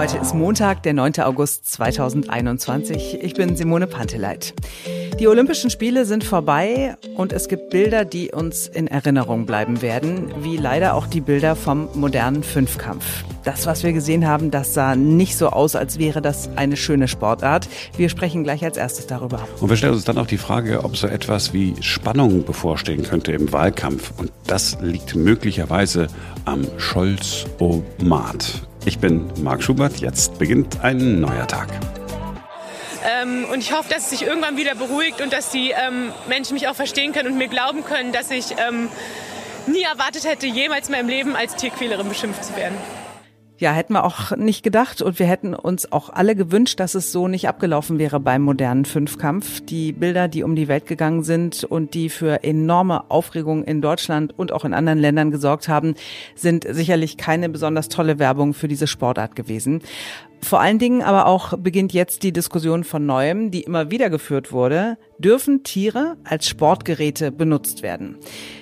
Heute ist Montag, der 9. August 2021. Ich bin Simone Panteleit. Die Olympischen Spiele sind vorbei und es gibt Bilder, die uns in Erinnerung bleiben werden, wie leider auch die Bilder vom modernen Fünfkampf. Das, was wir gesehen haben, das sah nicht so aus, als wäre das eine schöne Sportart. Wir sprechen gleich als erstes darüber. Und wir stellen uns dann auch die Frage, ob so etwas wie Spannung bevorstehen könnte im Wahlkampf. Und das liegt möglicherweise am Scholz-O-Mat. Ich bin Marc Schubert, jetzt beginnt ein neuer Tag. Ähm, und ich hoffe, dass es sich irgendwann wieder beruhigt und dass die ähm, Menschen mich auch verstehen können und mir glauben können, dass ich ähm, nie erwartet hätte, jemals in meinem Leben als Tierquälerin beschimpft zu werden. Ja, hätten wir auch nicht gedacht und wir hätten uns auch alle gewünscht, dass es so nicht abgelaufen wäre beim modernen Fünfkampf. Die Bilder, die um die Welt gegangen sind und die für enorme Aufregung in Deutschland und auch in anderen Ländern gesorgt haben, sind sicherlich keine besonders tolle Werbung für diese Sportart gewesen. Vor allen Dingen aber auch beginnt jetzt die Diskussion von neuem, die immer wieder geführt wurde. Dürfen Tiere als Sportgeräte benutzt werden?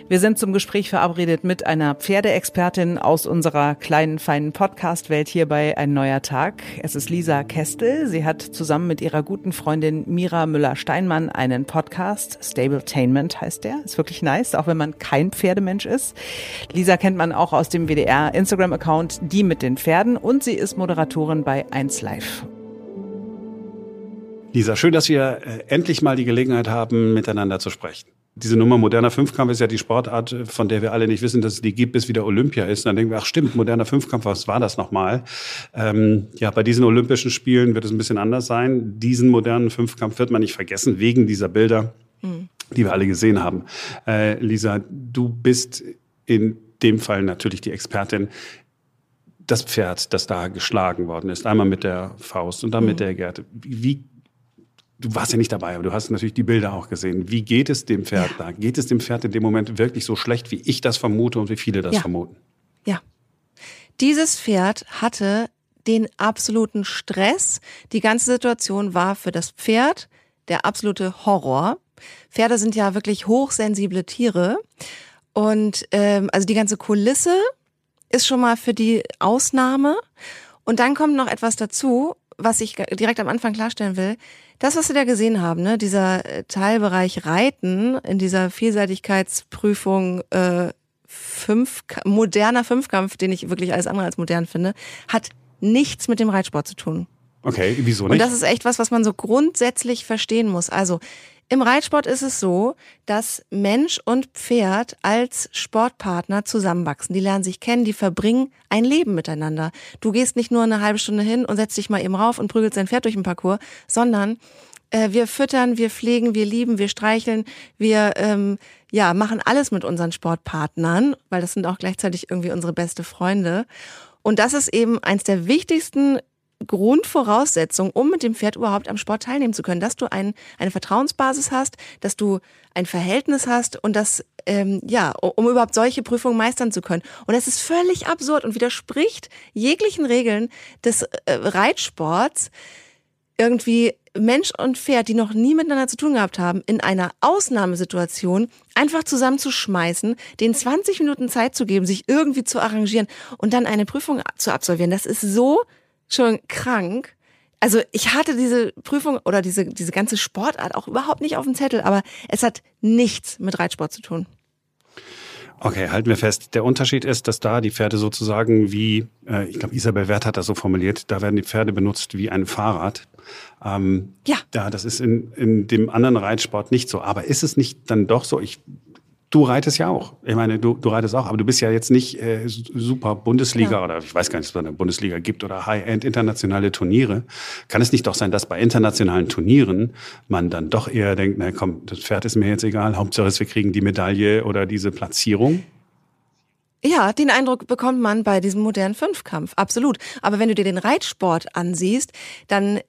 Wir sind zum Gespräch verabredet mit einer Pferdeexpertin aus unserer kleinen, feinen Podcast-Welt hier Ein neuer Tag. Es ist Lisa Kestel. Sie hat zusammen mit ihrer guten Freundin Mira Müller-Steinmann einen Podcast. Stabletainment heißt der. Ist wirklich nice, auch wenn man kein Pferdemensch ist. Lisa kennt man auch aus dem WDR Instagram-Account Die mit den Pferden und sie ist Moderatorin bei 1 Live. Lisa, schön, dass wir äh, endlich mal die Gelegenheit haben, miteinander zu sprechen diese Nummer moderner Fünfkampf ist ja die Sportart, von der wir alle nicht wissen, dass es die gibt, bis wieder Olympia ist. Und dann denken wir, ach stimmt, moderner Fünfkampf, was war das nochmal? Ähm, ja, bei diesen Olympischen Spielen wird es ein bisschen anders sein. Diesen modernen Fünfkampf wird man nicht vergessen, wegen dieser Bilder, mhm. die wir alle gesehen haben. Äh, Lisa, du bist in dem Fall natürlich die Expertin das Pferd, das da geschlagen worden ist. Einmal mit der Faust und dann mhm. mit der Gerte. Wie du warst ja nicht dabei, aber du hast natürlich die Bilder auch gesehen. Wie geht es dem Pferd ja. da? Geht es dem Pferd in dem Moment wirklich so schlecht, wie ich das vermute und wie viele das ja. vermuten? Ja. Dieses Pferd hatte den absoluten Stress. Die ganze Situation war für das Pferd der absolute Horror. Pferde sind ja wirklich hochsensible Tiere. Und ähm, also die ganze Kulisse ist schon mal für die Ausnahme. Und dann kommt noch etwas dazu, was ich direkt am Anfang klarstellen will. Das, was wir da gesehen haben, ne, dieser äh, Teilbereich Reiten in dieser Vielseitigkeitsprüfung äh, fünf, moderner Fünfkampf, den ich wirklich alles andere als modern finde, hat nichts mit dem Reitsport zu tun. Okay, wieso nicht? Und das ist echt was, was man so grundsätzlich verstehen muss. Also im Reitsport ist es so, dass Mensch und Pferd als Sportpartner zusammenwachsen. Die lernen sich kennen, die verbringen ein Leben miteinander. Du gehst nicht nur eine halbe Stunde hin und setzt dich mal eben rauf und prügelst dein Pferd durch den Parcours, sondern äh, wir füttern, wir pflegen, wir lieben, wir streicheln, wir ähm, ja machen alles mit unseren Sportpartnern, weil das sind auch gleichzeitig irgendwie unsere beste Freunde. Und das ist eben eins der wichtigsten Grundvoraussetzung, um mit dem Pferd überhaupt am Sport teilnehmen zu können, dass du ein, eine Vertrauensbasis hast, dass du ein Verhältnis hast und das, ähm, ja, um überhaupt solche Prüfungen meistern zu können. Und das ist völlig absurd und widerspricht jeglichen Regeln des äh, Reitsports, irgendwie Mensch und Pferd, die noch nie miteinander zu tun gehabt haben, in einer Ausnahmesituation einfach zusammenzuschmeißen, den 20 Minuten Zeit zu geben, sich irgendwie zu arrangieren und dann eine Prüfung zu absolvieren. Das ist so schon krank. Also ich hatte diese Prüfung oder diese, diese ganze Sportart auch überhaupt nicht auf dem Zettel, aber es hat nichts mit Reitsport zu tun. Okay, halten wir fest. Der Unterschied ist, dass da die Pferde sozusagen wie, äh, ich glaube, Isabel Wert hat das so formuliert, da werden die Pferde benutzt wie ein Fahrrad. Ähm, ja. Ja, das ist in, in dem anderen Reitsport nicht so. Aber ist es nicht dann doch so? Ich Du reitest ja auch. Ich meine, du, du reitest auch, aber du bist ja jetzt nicht äh, super Bundesliga ja. oder ich weiß gar nicht, ob es eine Bundesliga gibt oder High-End internationale Turniere. Kann es nicht doch sein, dass bei internationalen Turnieren man dann doch eher denkt, na komm, das Pferd ist mir jetzt egal, Hauptsache ist, wir kriegen die Medaille oder diese Platzierung? Ja, den Eindruck bekommt man bei diesem modernen Fünfkampf, absolut. Aber wenn du dir den Reitsport ansiehst, dann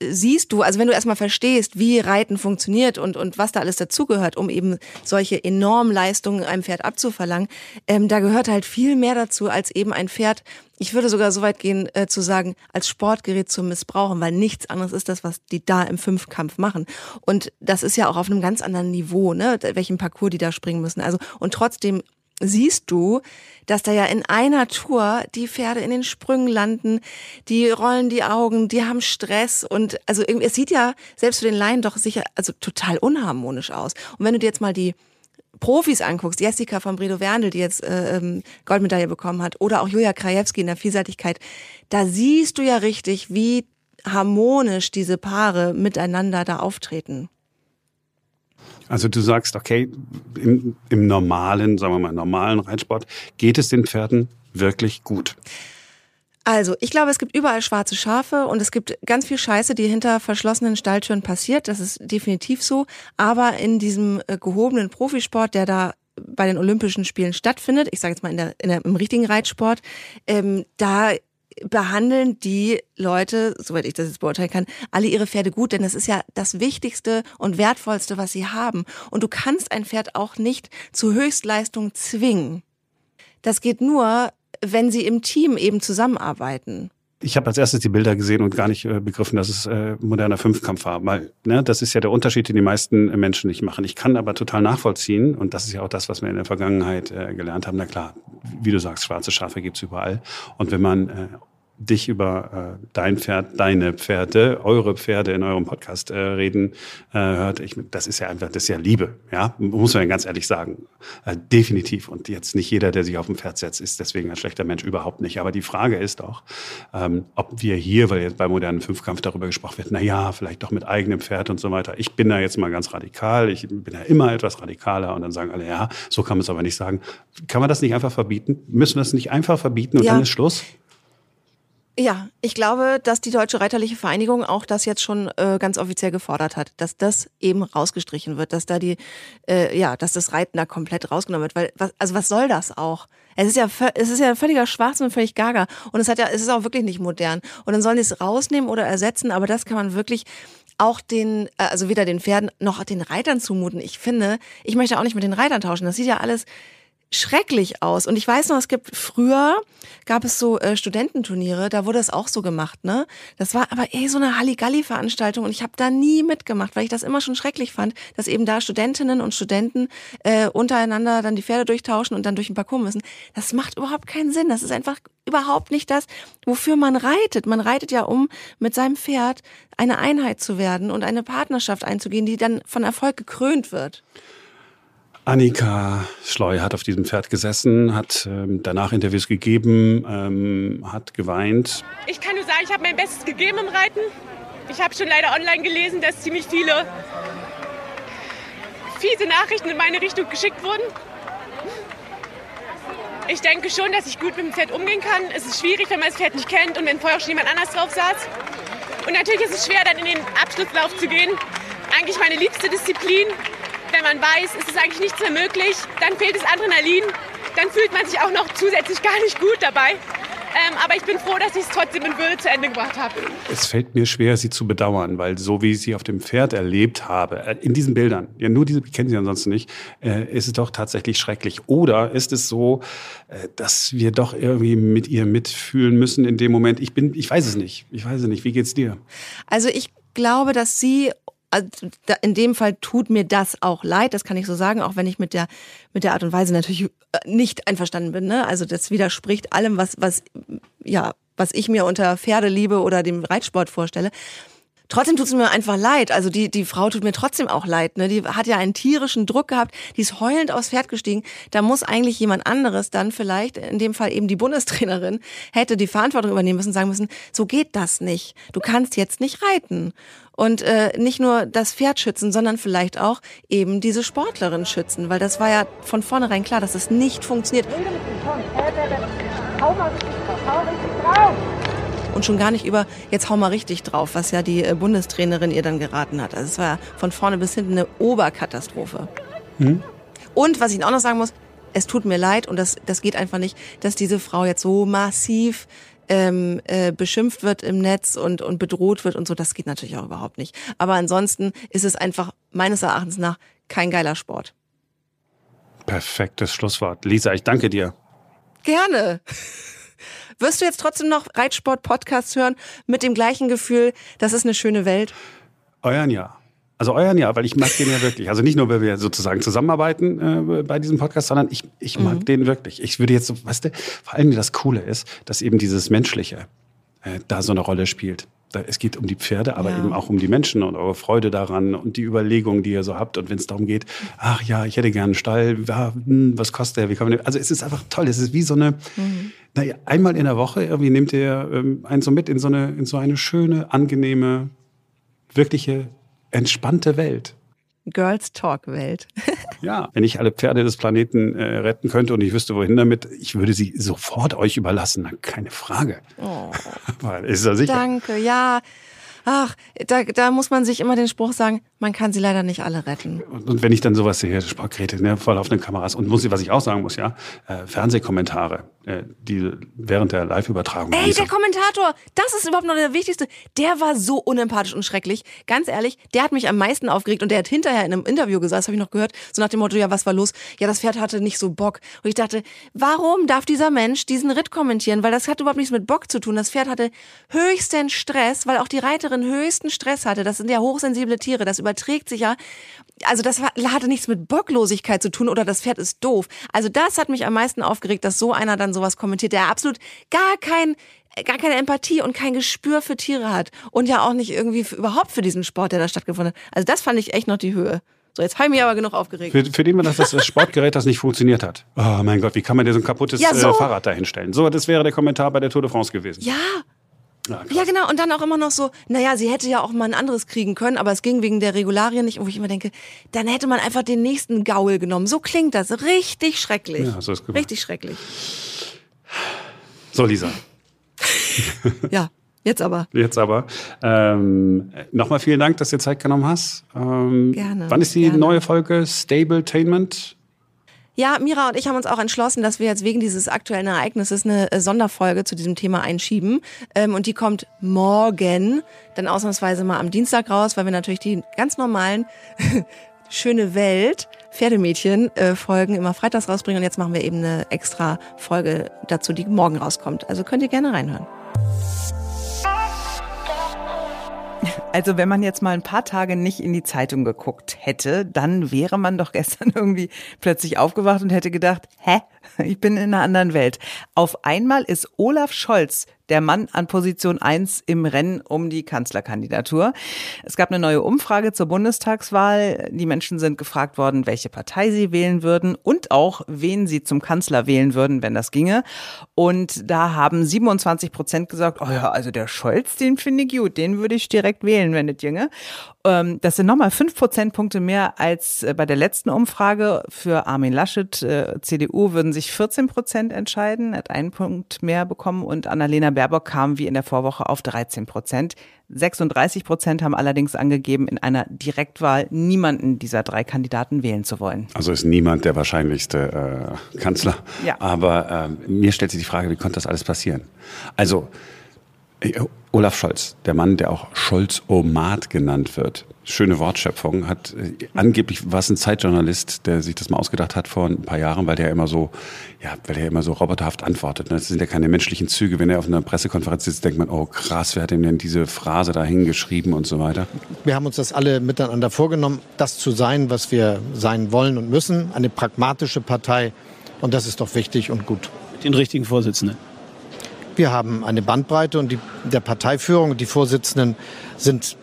siehst du, also wenn du erstmal verstehst, wie Reiten funktioniert und, und was da alles dazugehört, um eben solche enormen Leistungen einem Pferd abzuverlangen, ähm, da gehört halt viel mehr dazu, als eben ein Pferd, ich würde sogar so weit gehen, äh, zu sagen, als Sportgerät zu missbrauchen, weil nichts anderes ist das, was die da im Fünfkampf machen. Und das ist ja auch auf einem ganz anderen Niveau, ne, welchen Parcours die da springen müssen. Also, und trotzdem siehst du, dass da ja in einer Tour die Pferde in den Sprüngen landen, die rollen die Augen, die haben Stress und also irgendwie, es sieht ja selbst für den Laien doch sicher also total unharmonisch aus. Und wenn du dir jetzt mal die Profis anguckst, Jessica von Bredow Werndl, die jetzt äh, ähm, Goldmedaille bekommen hat, oder auch Julia Krajewski in der Vielseitigkeit, da siehst du ja richtig, wie harmonisch diese Paare miteinander da auftreten. Also du sagst, okay, im, im normalen, sagen wir mal, normalen Reitsport geht es den Pferden wirklich gut. Also, ich glaube, es gibt überall schwarze Schafe und es gibt ganz viel Scheiße, die hinter verschlossenen Stalltüren passiert. Das ist definitiv so. Aber in diesem äh, gehobenen Profisport, der da bei den Olympischen Spielen stattfindet, ich sage jetzt mal in der, in der, im richtigen Reitsport, ähm, da behandeln die Leute, soweit ich das jetzt beurteilen kann, alle ihre Pferde gut, denn das ist ja das Wichtigste und Wertvollste, was sie haben. Und du kannst ein Pferd auch nicht zu Höchstleistung zwingen. Das geht nur, wenn sie im Team eben zusammenarbeiten. Ich habe als erstes die Bilder gesehen und gar nicht äh, begriffen, dass es äh, moderner Fünfkampf war. Weil, ne, das ist ja der Unterschied, den die meisten Menschen nicht machen. Ich kann aber total nachvollziehen, und das ist ja auch das, was wir in der Vergangenheit äh, gelernt haben. Na klar, wie du sagst, schwarze Schafe gibt's überall. Und wenn man äh, dich über äh, dein Pferd, deine Pferde, eure Pferde in eurem Podcast äh, reden äh, hört, ich, das ist ja einfach, das ist ja Liebe, ja, muss man ja ganz ehrlich sagen, äh, definitiv. Und jetzt nicht jeder, der sich auf ein Pferd setzt, ist deswegen ein schlechter Mensch, überhaupt nicht. Aber die Frage ist auch, ähm, ob wir hier, weil jetzt bei modernen Fünfkampf darüber gesprochen wird, na ja, vielleicht doch mit eigenem Pferd und so weiter. Ich bin da jetzt mal ganz radikal, ich bin ja immer etwas radikaler und dann sagen alle, ja, so kann man es aber nicht sagen. Kann man das nicht einfach verbieten? Müssen wir es nicht einfach verbieten und ja. dann ist Schluss? Ja, ich glaube, dass die Deutsche Reiterliche Vereinigung auch das jetzt schon äh, ganz offiziell gefordert hat, dass das eben rausgestrichen wird, dass da die, äh, ja, dass das Reiten da komplett rausgenommen wird. Weil, was, also was soll das auch? Es ist ja, es ist ja völliger Schwachsinn und völlig gaga. Und es hat ja, es ist auch wirklich nicht modern. Und dann sollen die es rausnehmen oder ersetzen, aber das kann man wirklich auch den, äh, also weder den Pferden noch den Reitern zumuten. Ich finde, ich möchte auch nicht mit den Reitern tauschen. Das sieht ja alles schrecklich aus. Und ich weiß noch, es gibt früher gab es so äh, Studententurniere, da wurde es auch so gemacht, ne? Das war aber eh so eine Halligalli-Veranstaltung und ich habe da nie mitgemacht, weil ich das immer schon schrecklich fand, dass eben da Studentinnen und Studenten äh, untereinander dann die Pferde durchtauschen und dann durch den Parcours müssen. Das macht überhaupt keinen Sinn. Das ist einfach überhaupt nicht das, wofür man reitet. Man reitet ja um, mit seinem Pferd eine Einheit zu werden und eine Partnerschaft einzugehen, die dann von Erfolg gekrönt wird. Annika Schleu hat auf diesem Pferd gesessen, hat ähm, danach Interviews gegeben, ähm, hat geweint. Ich kann nur sagen, ich habe mein Bestes gegeben im Reiten. Ich habe schon leider online gelesen, dass ziemlich viele fiese Nachrichten in meine Richtung geschickt wurden. Ich denke schon, dass ich gut mit dem Pferd umgehen kann. Es ist schwierig, wenn man das Pferd nicht kennt und wenn vorher schon jemand anders drauf saß. Und natürlich ist es schwer, dann in den Abschlusslauf zu gehen. Eigentlich meine liebste Disziplin wenn man weiß, es ist eigentlich nichts mehr möglich, dann fehlt das Adrenalin, dann fühlt man sich auch noch zusätzlich gar nicht gut dabei. Ähm, aber ich bin froh, dass ich es trotzdem in Würde zu Ende gebracht habe. Es fällt mir schwer, sie zu bedauern, weil so wie ich sie auf dem Pferd erlebt habe, äh, in diesen Bildern, ja nur diese kennen Sie ansonsten nicht, äh, ist es doch tatsächlich schrecklich. Oder ist es so, äh, dass wir doch irgendwie mit ihr mitfühlen müssen in dem Moment? Ich bin, ich weiß es nicht. Ich weiß es nicht. Wie geht's dir? Also ich glaube, dass sie also in dem Fall tut mir das auch leid, das kann ich so sagen, auch wenn ich mit der mit der Art und Weise natürlich äh, nicht einverstanden bin. Ne? Also das widerspricht allem, was was ja was ich mir unter Pferdeliebe oder dem Reitsport vorstelle. Trotzdem tut es mir einfach leid. Also die, die Frau tut mir trotzdem auch leid. Ne? Die hat ja einen tierischen Druck gehabt, die ist heulend aufs Pferd gestiegen. Da muss eigentlich jemand anderes dann vielleicht, in dem Fall eben die Bundestrainerin, hätte die Verantwortung übernehmen müssen, sagen müssen, so geht das nicht. Du kannst jetzt nicht reiten. Und äh, nicht nur das Pferd schützen, sondern vielleicht auch eben diese Sportlerin schützen. Weil das war ja von vornherein klar, dass es nicht funktioniert. Hau mal richtig drauf, hau richtig und schon gar nicht über jetzt hau mal richtig drauf, was ja die äh, Bundestrainerin ihr dann geraten hat. Also es war ja von vorne bis hinten eine Oberkatastrophe. Hm? Und was ich auch noch sagen muss, es tut mir leid und das, das geht einfach nicht, dass diese Frau jetzt so massiv ähm, äh, beschimpft wird im Netz und, und bedroht wird und so. Das geht natürlich auch überhaupt nicht. Aber ansonsten ist es einfach meines Erachtens nach kein geiler Sport. Perfektes Schlusswort. Lisa, ich danke dir. Gerne. Wirst du jetzt trotzdem noch Reitsport-Podcasts hören mit dem gleichen Gefühl, das ist eine schöne Welt? Euren ja. Also euren ja, weil ich mag den ja wirklich. Also nicht nur, weil wir sozusagen zusammenarbeiten äh, bei diesem Podcast, sondern ich, ich mag mhm. den wirklich. Ich würde jetzt so, weißt du, vor allem das Coole ist, dass eben dieses Menschliche äh, da so eine Rolle spielt es geht um die Pferde, aber ja. eben auch um die Menschen und eure Freude daran und die Überlegungen, die ihr so habt. Und wenn es darum geht, ach ja, ich hätte gerne einen Stall, ja, hm, was kostet der? Wie kann man den? Also es ist einfach toll. Es ist wie so eine, mhm. naja, einmal in der Woche irgendwie nehmt ihr ähm, einen so mit in so eine, in so eine schöne, angenehme, wirkliche, entspannte Welt. Girls Talk Welt. ja, wenn ich alle Pferde des Planeten äh, retten könnte und ich wüsste, wohin damit, ich würde sie sofort euch überlassen. Keine Frage. Oh. ist ja sicher. Danke, ja. Ach, da, da muss man sich immer den Spruch sagen, man kann sie leider nicht alle retten. Und, und wenn ich dann sowas sehe, Sportgeräte, ne, voll auf den Kameras und muss, was ich auch sagen muss, ja, äh, Fernsehkommentare, äh, die während der Live-Übertragung. Ey, der Kommentator, das ist überhaupt noch der wichtigste. Der war so unempathisch und schrecklich. Ganz ehrlich, der hat mich am meisten aufgeregt und der hat hinterher in einem Interview gesagt, das habe ich noch gehört, so nach dem Motto, ja, was war los? Ja, das Pferd hatte nicht so Bock. Und ich dachte, warum darf dieser Mensch diesen Ritt kommentieren? Weil das hat überhaupt nichts mit Bock zu tun. Das Pferd hatte höchsten Stress, weil auch die Reiterin höchsten Stress hatte. Das sind ja hochsensible Tiere. Das überträgt sich ja. Also das hatte nichts mit Bocklosigkeit zu tun oder das Pferd ist doof. Also das hat mich am meisten aufgeregt, dass so einer dann sowas kommentiert, der absolut gar kein gar keine Empathie und kein Gespür für Tiere hat und ja auch nicht irgendwie für, überhaupt für diesen Sport, der da stattgefunden hat. Also das fand ich echt noch die Höhe. So, jetzt habe ich mich aber genug aufgeregt. Für, für den war das das Sportgerät, das nicht funktioniert hat. Oh mein Gott, wie kann man dir so ein kaputtes ja, so. äh, Fahrrad da hinstellen? So, das wäre der Kommentar bei der Tour de France gewesen. Ja, ja, ja, genau. Und dann auch immer noch so, naja, sie hätte ja auch mal ein anderes kriegen können, aber es ging wegen der Regularien nicht. wo ich immer denke, dann hätte man einfach den nächsten Gaul genommen. So klingt das. Richtig schrecklich. Ja, so ist gut. Richtig schrecklich. So, Lisa. ja, jetzt aber. Jetzt aber. Ähm, Nochmal vielen Dank, dass du dir Zeit genommen hast. Ähm, gerne. Wann ist die gerne. neue Folge Stabletainment? Ja, Mira und ich haben uns auch entschlossen, dass wir jetzt wegen dieses aktuellen Ereignisses eine äh, Sonderfolge zu diesem Thema einschieben. Ähm, und die kommt morgen, dann ausnahmsweise mal am Dienstag raus, weil wir natürlich die ganz normalen schöne Welt Pferdemädchen äh, Folgen immer freitags rausbringen und jetzt machen wir eben eine extra Folge dazu, die morgen rauskommt. Also könnt ihr gerne reinhören. Also wenn man jetzt mal ein paar Tage nicht in die Zeitung geguckt hätte, dann wäre man doch gestern irgendwie plötzlich aufgewacht und hätte gedacht, hä, ich bin in einer anderen Welt. Auf einmal ist Olaf Scholz der Mann an Position 1 im Rennen um die Kanzlerkandidatur. Es gab eine neue Umfrage zur Bundestagswahl. Die Menschen sind gefragt worden, welche Partei sie wählen würden und auch, wen sie zum Kanzler wählen würden, wenn das ginge. Und da haben 27 Prozent gesagt, oh ja, also der Scholz, den finde ich gut, den würde ich direkt wählen, wenn das ginge. Ähm, das sind nochmal fünf Prozentpunkte mehr als äh, bei der letzten Umfrage. Für Armin Laschet, äh, CDU, würden sich 14 Prozent entscheiden, hat einen Punkt mehr bekommen und Annalena Baerbock kam wie in der Vorwoche auf 13 Prozent. 36 Prozent haben allerdings angegeben, in einer Direktwahl niemanden dieser drei Kandidaten wählen zu wollen. Also ist niemand der wahrscheinlichste äh, Kanzler. Ja. Aber äh, mir stellt sich die Frage, wie konnte das alles passieren? Also Olaf Scholz, der Mann, der auch Scholz-Omat genannt wird. Schöne Wortschöpfung. Hat äh, angeblich war es ein Zeitjournalist, der sich das mal ausgedacht hat vor ein paar Jahren, weil der immer so, ja, weil der immer so roboterhaft antwortet. Ne? Das sind ja keine menschlichen Züge. Wenn er auf einer Pressekonferenz sitzt, denkt man, oh krass, wer hat ihm denn diese Phrase da hingeschrieben und so weiter. Wir haben uns das alle miteinander vorgenommen, das zu sein, was wir sein wollen und müssen. Eine pragmatische Partei. Und das ist doch wichtig und gut. Den richtigen Vorsitzenden. Wir haben eine Bandbreite und die, der Parteiführung und die Vorsitzenden sind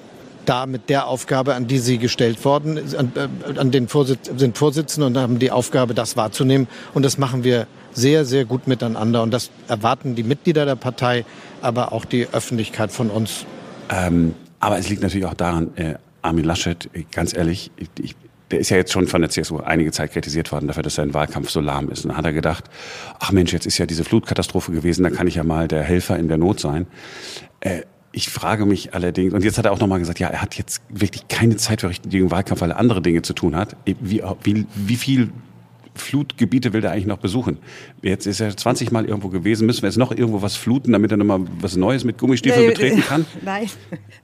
da mit der Aufgabe, an die sie gestellt worden, an, äh, an den Vorsitz, sind Vorsitzende und haben die Aufgabe, das wahrzunehmen. Und das machen wir sehr, sehr gut miteinander. Und das erwarten die Mitglieder der Partei, aber auch die Öffentlichkeit von uns. Ähm, aber es liegt natürlich auch daran, äh, Armin Laschet, ganz ehrlich, ich, ich der ist ja jetzt schon von der CSU einige Zeit kritisiert worden dafür, dass sein Wahlkampf so lahm ist. Und dann hat er gedacht, ach Mensch, jetzt ist ja diese Flutkatastrophe gewesen, da kann ich ja mal der Helfer in der Not sein. Äh, ich frage mich allerdings, und jetzt hat er auch nochmal gesagt, ja, er hat jetzt wirklich keine Zeit für richtigen Wahlkampf, weil er andere Dinge zu tun hat. Wie, wie, wie viel Flutgebiete will der eigentlich noch besuchen? Jetzt ist er 20 Mal irgendwo gewesen. Müssen wir jetzt noch irgendwo was fluten, damit er nochmal was Neues mit Gummistiefeln nee, betreten kann? Nein,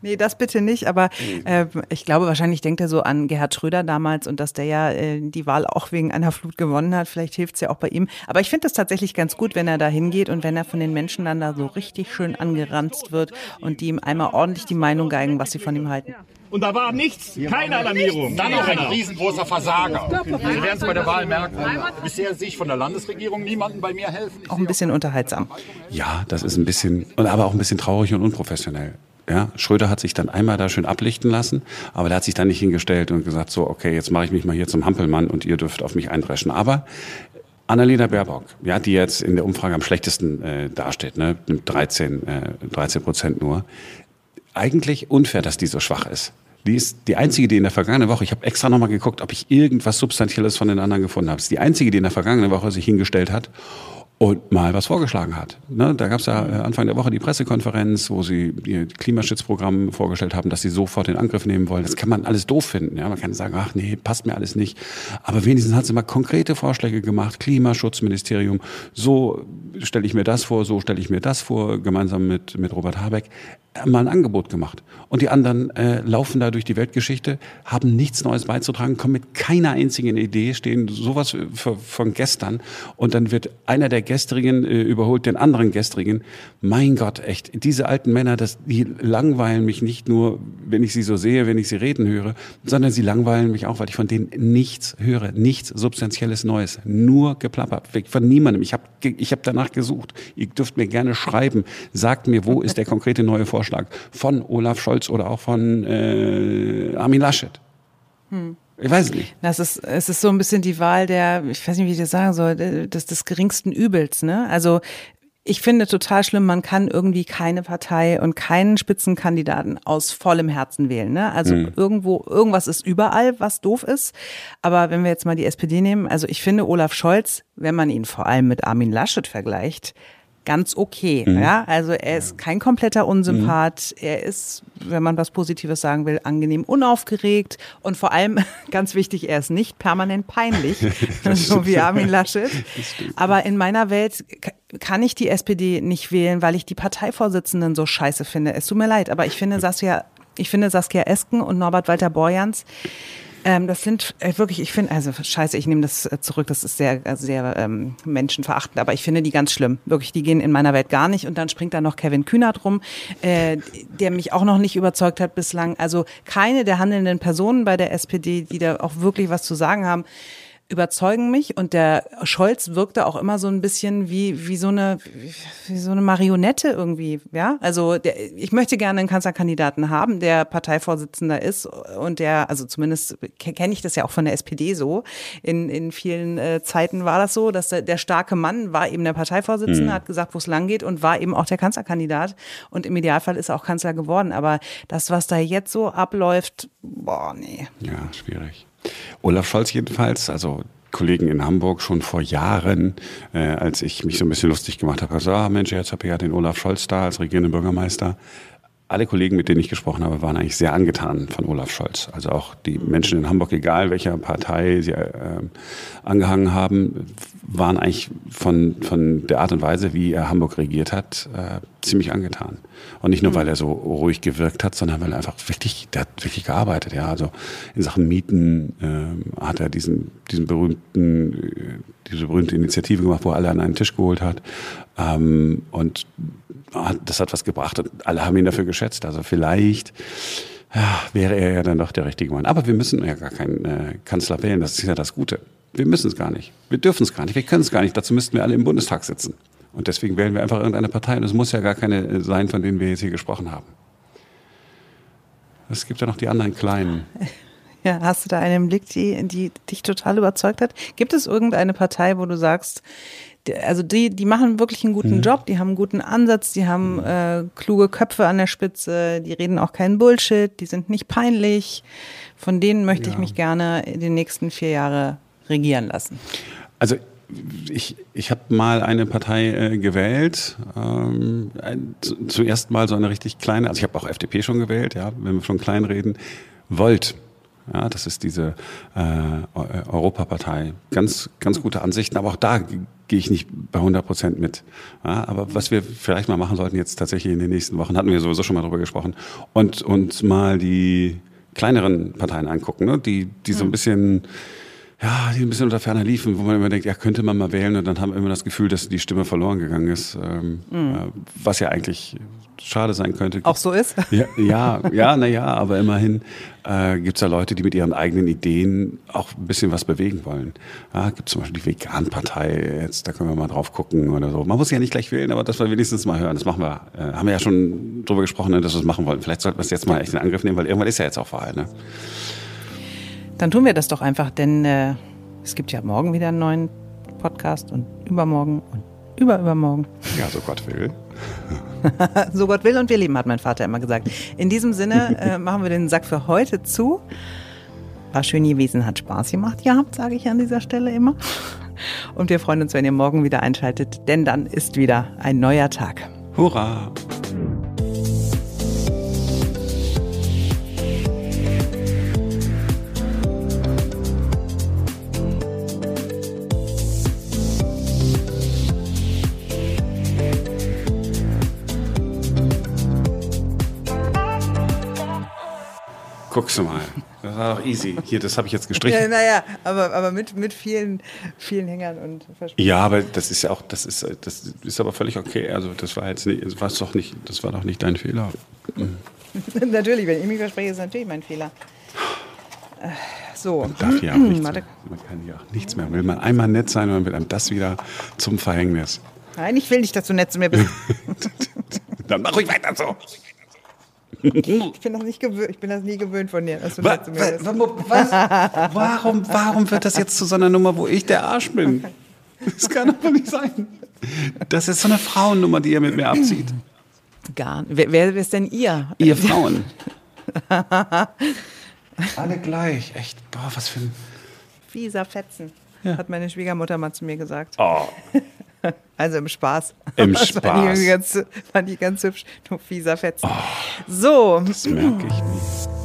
nee, das bitte nicht. Aber äh, ich glaube, wahrscheinlich denkt er so an Gerhard Schröder damals und dass der ja äh, die Wahl auch wegen einer Flut gewonnen hat. Vielleicht hilft es ja auch bei ihm. Aber ich finde das tatsächlich ganz gut, wenn er da hingeht und wenn er von den Menschen dann da so richtig schön angeranzt wird und die ihm einmal ordentlich die Meinung geigen, was sie von ihm halten. Und da war nichts, keine Alarmierung. Dann noch ein riesengroßer Versager. Sie werden es bei der Wahl merken. Bisher sehe ich von der Landesregierung niemanden bei mir helfen. Auch ein bisschen unterhaltsam. Ja, das ist ein bisschen, aber auch ein bisschen traurig und unprofessionell. Ja, Schröder hat sich dann einmal da schön ablichten lassen, aber der hat sich dann nicht hingestellt und gesagt, so, okay, jetzt mache ich mich mal hier zum Hampelmann und ihr dürft auf mich eindreschen. Aber Annalena Baerbock, ja, die jetzt in der Umfrage am schlechtesten äh, dasteht, ne, mit 13, äh, 13 Prozent nur. Eigentlich unfair, dass die so schwach ist. Die ist die einzige, die in der vergangenen Woche, ich habe extra nochmal geguckt, ob ich irgendwas Substanzielles von den anderen gefunden habe. ist die einzige, die in der vergangenen Woche sich hingestellt hat und mal was vorgeschlagen hat. Ne, da gab es ja äh, Anfang der Woche die Pressekonferenz, wo sie ihr Klimaschutzprogramm vorgestellt haben, dass sie sofort in Angriff nehmen wollen. Das kann man alles doof finden. Ja, man kann sagen, ach nee, passt mir alles nicht. Aber wenigstens hat sie mal konkrete Vorschläge gemacht. Klimaschutzministerium, so stelle ich mir das vor, so stelle ich mir das vor, gemeinsam mit, mit Robert Habeck mal ein Angebot gemacht. Und die anderen äh, laufen da durch die Weltgeschichte, haben nichts Neues beizutragen, kommen mit keiner einzigen Idee, stehen sowas von gestern. Und dann wird einer der Gestrigen äh, überholt den anderen Gestrigen. Mein Gott, echt, diese alten Männer, das, die langweilen mich nicht nur, wenn ich sie so sehe, wenn ich sie reden höre, sondern sie langweilen mich auch, weil ich von denen nichts höre, nichts Substanzielles Neues, nur geplappert, von niemandem. Ich habe ich hab danach gesucht. Ihr dürft mir gerne schreiben, sagt mir, wo ist der konkrete neue Vorschlag Vorschlag von Olaf Scholz oder auch von äh, Armin Laschet. Hm. Ich weiß nicht. Das ist, es ist so ein bisschen die Wahl der, ich weiß nicht, wie ich das sagen soll, des, des geringsten Übels, ne? Also, ich finde total schlimm, man kann irgendwie keine Partei und keinen Spitzenkandidaten aus vollem Herzen wählen. Ne? Also mhm. irgendwo, irgendwas ist überall, was doof ist. Aber wenn wir jetzt mal die SPD nehmen, also ich finde Olaf Scholz, wenn man ihn vor allem mit Armin Laschet vergleicht, ganz okay. Mhm. Ja, also er ist kein kompletter Unsympath. Mhm. Er ist, wenn man was Positives sagen will, angenehm unaufgeregt und vor allem ganz wichtig, er ist nicht permanent peinlich, so wie Armin Laschet. Aber in meiner Welt kann ich die SPD nicht wählen, weil ich die Parteivorsitzenden so scheiße finde. Es tut mir leid, aber ich finde Saskia, ich finde Saskia Esken und Norbert Walter Borjans ähm, das sind äh, wirklich, ich finde, also scheiße, ich nehme das äh, zurück, das ist sehr, äh, sehr ähm, menschenverachtend, aber ich finde die ganz schlimm. Wirklich, die gehen in meiner Welt gar nicht. Und dann springt da noch Kevin Kühnert rum, äh, der mich auch noch nicht überzeugt hat bislang. Also keine der handelnden Personen bei der SPD, die da auch wirklich was zu sagen haben überzeugen mich und der Scholz wirkte auch immer so ein bisschen wie wie so eine wie so eine Marionette irgendwie, ja? Also der, ich möchte gerne einen Kanzlerkandidaten haben, der Parteivorsitzender ist und der also zumindest kenne ich das ja auch von der SPD so. In in vielen äh, Zeiten war das so, dass der, der starke Mann war eben der Parteivorsitzende, mhm. hat gesagt, wo es lang geht und war eben auch der Kanzlerkandidat und im Idealfall ist er auch Kanzler geworden, aber das was da jetzt so abläuft, boah, nee. Ja, schwierig. Olaf Scholz jedenfalls, also Kollegen in Hamburg schon vor Jahren, äh, als ich mich so ein bisschen lustig gemacht habe, also, ah Mensch, jetzt habe ich ja den Olaf Scholz da als regierenden Bürgermeister. Alle Kollegen, mit denen ich gesprochen habe, waren eigentlich sehr angetan von Olaf Scholz. Also auch die Menschen in Hamburg, egal welcher Partei sie äh, angehangen haben, waren eigentlich von, von der Art und Weise, wie er Hamburg regiert hat, äh, ziemlich angetan. Und nicht nur, mhm. weil er so ruhig gewirkt hat, sondern weil er einfach wirklich, der hat wirklich gearbeitet. Ja, also in Sachen Mieten äh, hat er diesen, diesen berühmten, äh, diese berühmte Initiative gemacht, wo er alle an einen Tisch geholt hat. Ähm, und das hat was gebracht und alle haben ihn dafür geschätzt. Also vielleicht ja, wäre er ja dann doch der richtige Mann. Aber wir müssen ja gar keinen äh, Kanzler wählen. Das ist ja das Gute. Wir müssen es gar nicht. Wir dürfen es gar nicht. Wir können es gar nicht. Dazu müssten wir alle im Bundestag sitzen. Und deswegen wählen wir einfach irgendeine Partei. Und es muss ja gar keine sein, von denen wir jetzt hier gesprochen haben. Es gibt ja noch die anderen kleinen. Ja, hast du da einen Blick, die, die dich total überzeugt hat? Gibt es irgendeine Partei, wo du sagst, also die, die machen wirklich einen guten mhm. Job, die haben einen guten Ansatz, die haben mhm. äh, kluge Köpfe an der Spitze, die reden auch keinen Bullshit, die sind nicht peinlich. Von denen möchte ja. ich mich gerne in den nächsten vier Jahre regieren lassen? Also ich, ich habe mal eine Partei äh, gewählt, ähm, ein, zuerst mal so eine richtig kleine, also ich habe auch FDP schon gewählt, ja, wenn wir von klein reden, Volt. Ja, das ist diese äh, Europapartei. Ganz, ganz gute Ansichten, aber auch da gehe ich nicht bei 100 Prozent mit. Ja, aber was wir vielleicht mal machen sollten jetzt tatsächlich in den nächsten Wochen, hatten wir sowieso schon mal drüber gesprochen, und uns mal die kleineren Parteien angucken, ne? die, die so ein hm. bisschen ja, die ein bisschen unter ferner liefen, wo man immer denkt, ja, könnte man mal wählen und dann haben wir immer das Gefühl, dass die Stimme verloren gegangen ist, ähm, Mhm. äh, was ja eigentlich schade sein könnte. Auch so ist? Ja, ja, ja naja, aber immerhin äh, gibt es ja Leute, die mit ihren eigenen Ideen auch ein bisschen was bewegen wollen. Ja, gibt zum Beispiel die Vegan-Partei, jetzt, da können wir mal drauf gucken oder so. Man muss ja nicht gleich wählen, aber das wir wenigstens mal hören. Das machen wir, äh, haben wir ja schon drüber gesprochen, dass wir es machen wollen. Vielleicht sollten wir es jetzt mal echt in Angriff nehmen, weil irgendwann ist ja jetzt auch Wahl. Ne? Dann tun wir das doch einfach, denn äh, es gibt ja morgen wieder einen neuen Podcast und übermorgen und überübermorgen. Ja, so Gott will. so Gott will und wir leben, hat mein Vater immer gesagt. In diesem Sinne äh, machen wir den Sack für heute zu. War schön gewesen, hat Spaß gemacht gehabt, sage ich an dieser Stelle immer. Und wir freuen uns, wenn ihr morgen wieder einschaltet, denn dann ist wieder ein neuer Tag. Hurra! Guckst du mal. Das war doch easy. Hier, das habe ich jetzt Ja, gestrichen. naja, aber, aber mit, mit vielen, vielen Hängern und Versprechen. Ja, aber das ist ja auch, das ist, das ist aber völlig okay. Also das war jetzt nicht, das war doch nicht, das war doch nicht dein Fehler. natürlich, wenn ich mich verspreche, ist natürlich mein Fehler. Äh, So. Man darf hier auch nichts mehr, man kann hier auch nichts mehr. Will man einmal nett sein, dann wird einem das wieder zum Verhängnis. Nein, ich will nicht, dass du nett zu mir bist. Dann mach ruhig weiter so. Ich bin das nicht gewöhnt, ich bin das nie gewöhnt von dir, dass du Wa- nett zu mir bist. wa- Was? Warum, warum wird das jetzt zu so einer Nummer, wo ich der Arsch bin? Das kann doch nicht sein. Das ist so eine Frauennummer, die ihr mit mir abzieht. Gar nicht. Wer, wer ist denn ihr? Ihr Frauen. Alle gleich. Echt, boah, was für ein... Fieser Fetzen, hat meine Schwiegermutter mal zu mir gesagt. Oh, Also im Spaß. Im Das Fand ich, Spaß. ganz, fand ich ganz hübsch. Du fieser Fetzen. So. das merke ich nicht.